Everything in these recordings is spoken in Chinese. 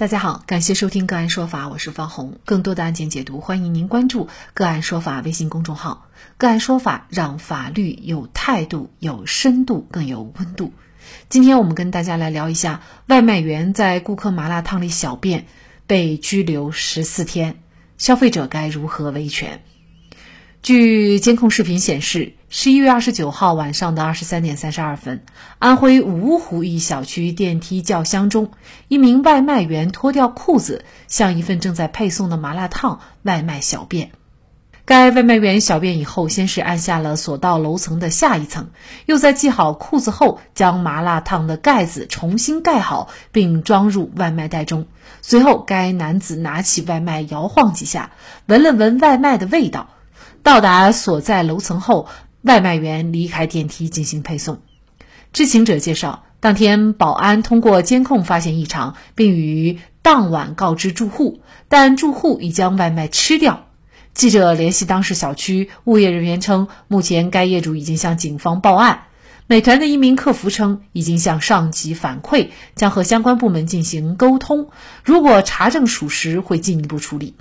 大家好，感谢收听个案说法，我是方红。更多的案件解读，欢迎您关注个案说法微信公众号。个案说法让法律有态度、有深度、更有温度。今天我们跟大家来聊一下，外卖员在顾客麻辣烫里小便被拘留十四天，消费者该如何维权？据监控视频显示，十一月二十九号晚上的二十三点三十二分，安徽芜湖一小区电梯轿厢中，一名外卖员脱掉裤子，向一份正在配送的麻辣烫外卖小便。该外卖员小便以后，先是按下了所到楼层的下一层，又在系好裤子后，将麻辣烫的盖子重新盖好，并装入外卖袋中。随后，该男子拿起外卖摇晃几下，闻了闻外卖的味道。到达所在楼层后，外卖员离开电梯进行配送。知情者介绍，当天保安通过监控发现异常，并于当晚告知住户，但住户已将外卖吃掉。记者联系当时小区物业人员称，目前该业主已经向警方报案。美团的一名客服称，已经向上级反馈，将和相关部门进行沟通，如果查证属实，会进一步处理。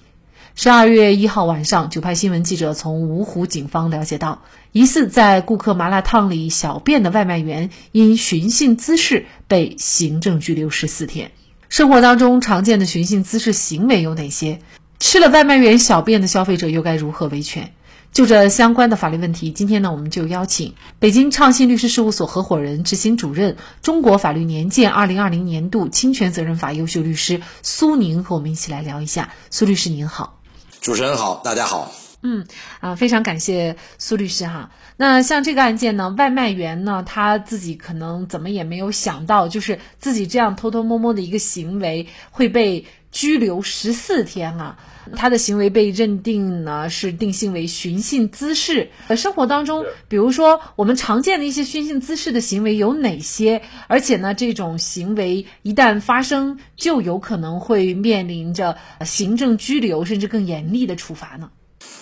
十二月一号晚上，九派新闻记者从芜湖警方了解到，疑似在顾客麻辣烫里小便的外卖员因寻衅滋事被行政拘留十四天。生活当中常见的寻衅滋事行为有哪些？吃了外卖员小便的消费者又该如何维权？就这相关的法律问题，今天呢，我们就邀请北京畅信律师事务所合伙人、执行主任、中国法律年鉴二零二零年度侵权责任法优秀律师苏宁和我们一起来聊一下。苏律师您好。主持人好，大家好。嗯啊，非常感谢苏律师哈。那像这个案件呢，外卖员呢他自己可能怎么也没有想到，就是自己这样偷偷摸摸的一个行为会被。拘留十四天啊，他的行为被认定呢是定性为寻衅滋事。呃，生活当中，比如说我们常见的一些寻衅滋事的行为有哪些？而且呢，这种行为一旦发生，就有可能会面临着行政拘留，甚至更严厉的处罚呢？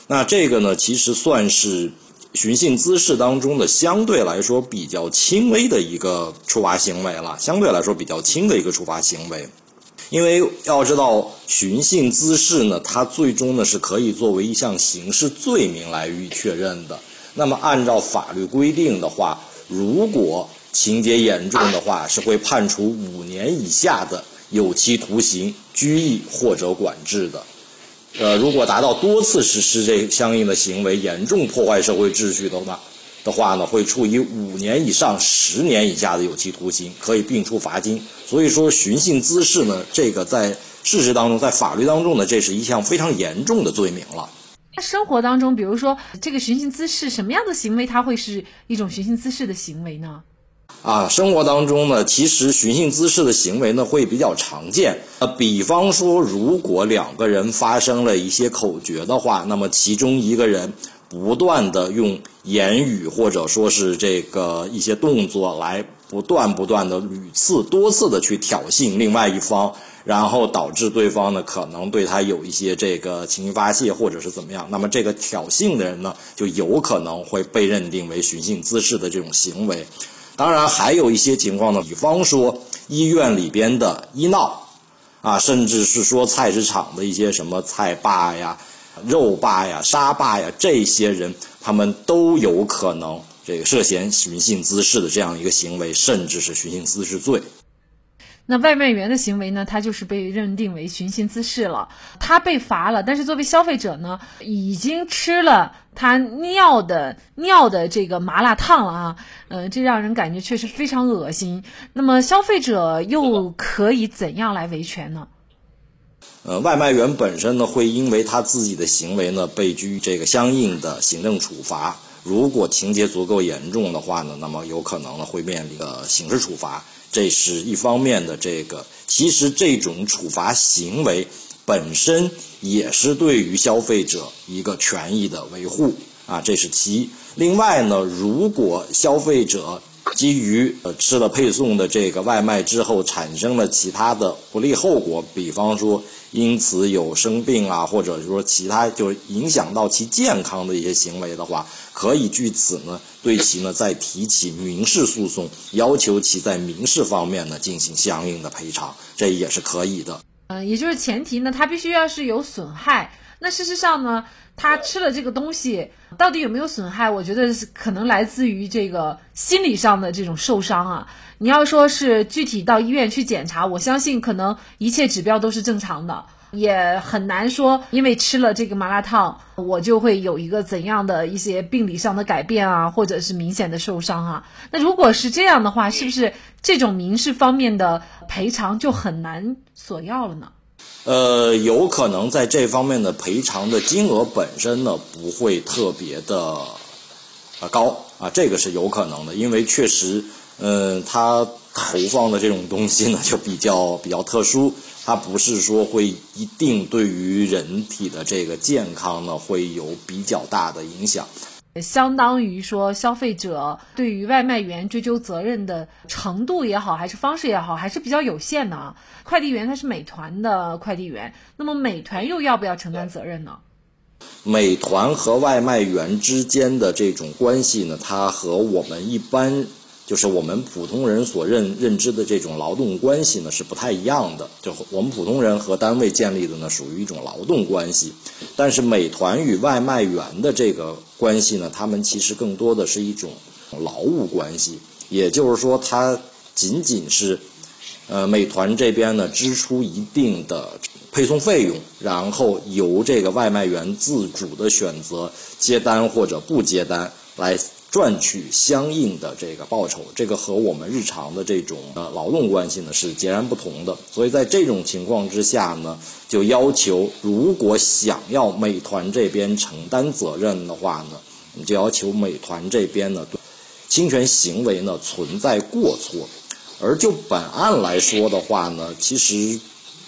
那这个呢，其实算是寻衅滋事当中的相对来说比较轻微的一个处罚行为了，相对来说比较轻的一个处罚行为。因为要知道寻衅滋事呢，它最终呢是可以作为一项刑事罪名来予以确认的。那么按照法律规定的话，如果情节严重的话，是会判处五年以下的有期徒刑、拘役或者管制的。呃，如果达到多次实施这相应的行为，严重破坏社会秩序的话。的话呢，会处以五年以上十年以下的有期徒刑，可以并处罚金。所以说，寻衅滋事呢，这个在事实当中，在法律当中呢，这是一项非常严重的罪名了。那生活当中，比如说这个寻衅滋事，什么样的行为，它会是一种寻衅滋事的行为呢？啊，生活当中呢，其实寻衅滋事的行为呢，会比较常见。呃，比方说，如果两个人发生了一些口角的话，那么其中一个人。不断的用言语或者说是这个一些动作来不断不断的屡次多次的去挑衅另外一方，然后导致对方呢可能对他有一些这个情绪发泄或者是怎么样，那么这个挑衅的人呢就有可能会被认定为寻衅滋事的这种行为。当然还有一些情况呢，比方说医院里边的医闹，啊，甚至是说菜市场的一些什么菜霸呀。肉霸呀、沙霸呀，这些人他们都有可能这个涉嫌寻衅滋事的这样一个行为，甚至是寻衅滋事罪。那外卖员的行为呢？他就是被认定为寻衅滋事了，他被罚了。但是作为消费者呢，已经吃了他尿的尿的这个麻辣烫了啊，嗯，这让人感觉确实非常恶心。那么消费者又可以怎样来维权呢？呃，外卖员本身呢，会因为他自己的行为呢，被拘这个相应的行政处罚。如果情节足够严重的话呢，那么有可能呢会面临个刑事处罚。这是一方面的这个，其实这种处罚行为本身也是对于消费者一个权益的维护啊，这是其一。另外呢，如果消费者基于呃吃了配送的这个外卖之后产生了其他的不利后果，比方说因此有生病啊，或者说其他就影响到其健康的一些行为的话，可以据此呢对其呢再提起民事诉讼，要求其在民事方面呢进行相应的赔偿，这也是可以的。嗯，也就是前提呢，它必须要是有损害。那事实上呢，他吃了这个东西到底有没有损害？我觉得是可能来自于这个心理上的这种受伤啊。你要说是具体到医院去检查，我相信可能一切指标都是正常的。也很难说，因为吃了这个麻辣烫，我就会有一个怎样的一些病理上的改变啊，或者是明显的受伤啊。那如果是这样的话，是不是这种民事方面的赔偿就很难索要了呢？呃，有可能在这方面的赔偿的金额本身呢，不会特别的啊高啊，这个是有可能的，因为确实，嗯，他投放的这种东西呢，就比较比较特殊。它不是说会一定对于人体的这个健康呢会有比较大的影响，相当于说消费者对于外卖员追究责任的程度也好，还是方式也好，还是比较有限的啊。快递员他是美团的快递员，那么美团又要不要承担责任呢？美团和外卖员之间的这种关系呢，它和我们一般。就是我们普通人所认认知的这种劳动关系呢，是不太一样的。就我们普通人和单位建立的呢，属于一种劳动关系，但是美团与外卖员的这个关系呢，他们其实更多的是一种劳务关系。也就是说，它仅仅是，呃，美团这边呢支出一定的配送费用，然后由这个外卖员自主的选择接单或者不接单来。赚取相应的这个报酬，这个和我们日常的这种呃劳动关系呢是截然不同的。所以在这种情况之下呢，就要求如果想要美团这边承担责任的话呢，你就要求美团这边呢侵权行为呢存在过错。而就本案来说的话呢，其实。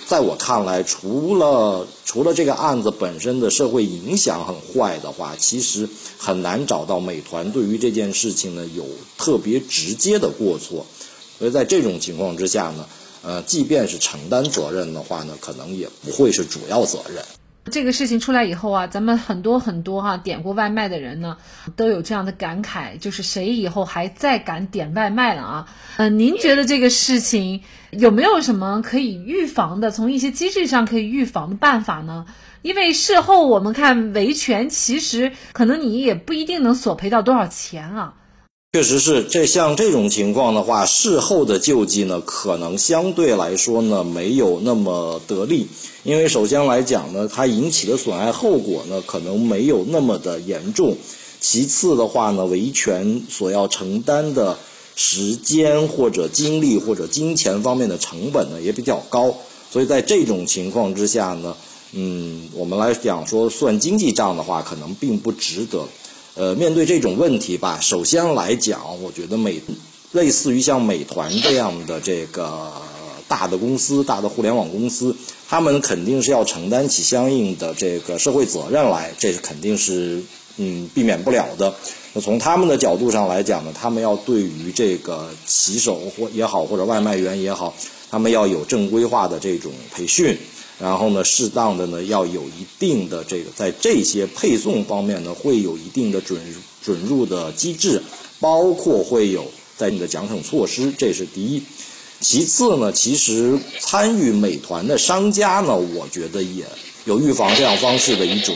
在我看来，除了除了这个案子本身的社会影响很坏的话，其实很难找到美团对于这件事情呢有特别直接的过错。所以在这种情况之下呢，呃，即便是承担责任的话呢，可能也不会是主要责任。这个事情出来以后啊，咱们很多很多哈点过外卖的人呢，都有这样的感慨，就是谁以后还再敢点外卖了啊？嗯，您觉得这个事情有没有什么可以预防的，从一些机制上可以预防的办法呢？因为事后我们看维权，其实可能你也不一定能索赔到多少钱啊。确实是，这像这种情况的话，事后的救济呢，可能相对来说呢，没有那么得力。因为首先来讲呢，它引起的损害后果呢，可能没有那么的严重。其次的话呢，维权所要承担的时间或者精力或者金钱方面的成本呢，也比较高。所以在这种情况之下呢，嗯，我们来讲说算经济账的话，可能并不值得。呃，面对这种问题吧，首先来讲，我觉得美，类似于像美团这样的这个大的公司、大的互联网公司，他们肯定是要承担起相应的这个社会责任来，这是肯定是嗯避免不了的。那从他们的角度上来讲呢，他们要对于这个骑手或也好，或者外卖员也好，他们要有正规化的这种培训。然后呢，适当的呢，要有一定的这个，在这些配送方面呢，会有一定的准准入的机制，包括会有在你的奖惩措施，这是第一。其次呢，其实参与美团的商家呢，我觉得也有预防这样方式的一种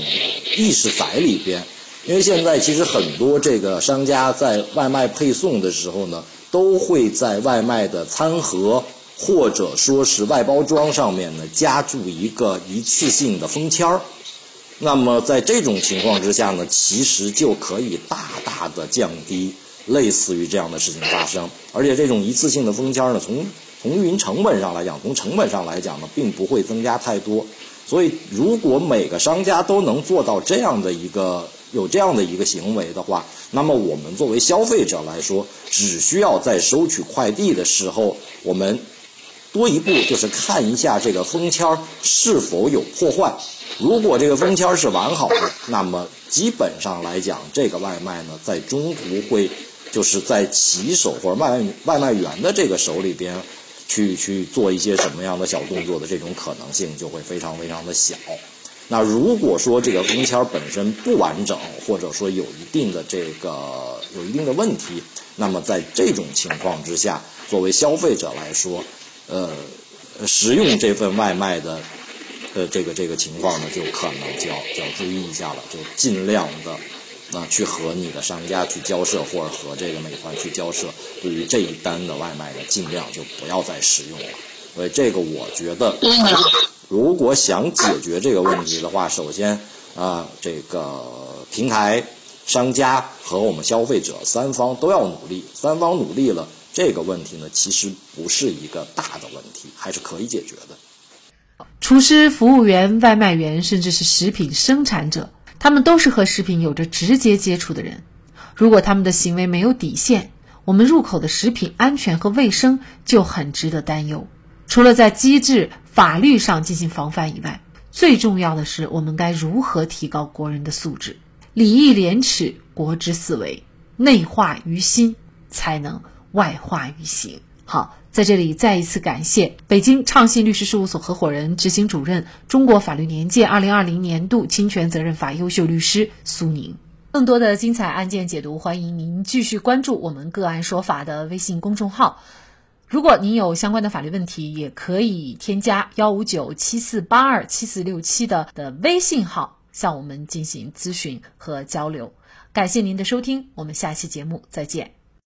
意识在里边，因为现在其实很多这个商家在外卖配送的时候呢，都会在外卖的餐盒。或者说是外包装上面呢加注一个一次性的封签儿，那么在这种情况之下呢，其实就可以大大的降低类似于这样的事情发生。而且这种一次性的封签儿呢，从从运营成本上来讲，从成本上来讲呢，并不会增加太多。所以，如果每个商家都能做到这样的一个有这样的一个行为的话，那么我们作为消费者来说，只需要在收取快递的时候，我们。多一步就是看一下这个封签是否有破坏，如果这个封签是完好的，那么基本上来讲，这个外卖呢，在中途会就是在骑手或者外外卖员的这个手里边，去去做一些什么样的小动作的这种可能性就会非常非常的小。那如果说这个封签本身不完整，或者说有一定的这个有一定的问题，那么在这种情况之下，作为消费者来说，呃，食用这份外卖的呃这个这个情况呢，就可能就要就要注意一下了，就尽量的。那去和你的商家去交涉，或者和这个美团去交涉，对于这一单的外卖呢，尽量就不要再使用了。所以这个我觉得，如果想解决这个问题的话，首先啊，这个平台、商家和我们消费者三方都要努力，三方努力了，这个问题呢，其实不是一个大的问题，还是可以解决的。厨师、服务员、外卖员，甚至是食品生产者。他们都是和食品有着直接接触的人，如果他们的行为没有底线，我们入口的食品安全和卫生就很值得担忧。除了在机制、法律上进行防范以外，最重要的是我们该如何提高国人的素质？礼义廉耻，国之四维，内化于心，才能外化于行。好。在这里再一次感谢北京畅信律师事务所合伙人、执行主任、中国法律年鉴二零二零年度侵权责任法优秀律师苏宁。更多的精彩案件解读，欢迎您继续关注我们个案说法的微信公众号。如果您有相关的法律问题，也可以添加幺五九七四八二七四六七的的微信号向我们进行咨询和交流。感谢您的收听，我们下期节目再见。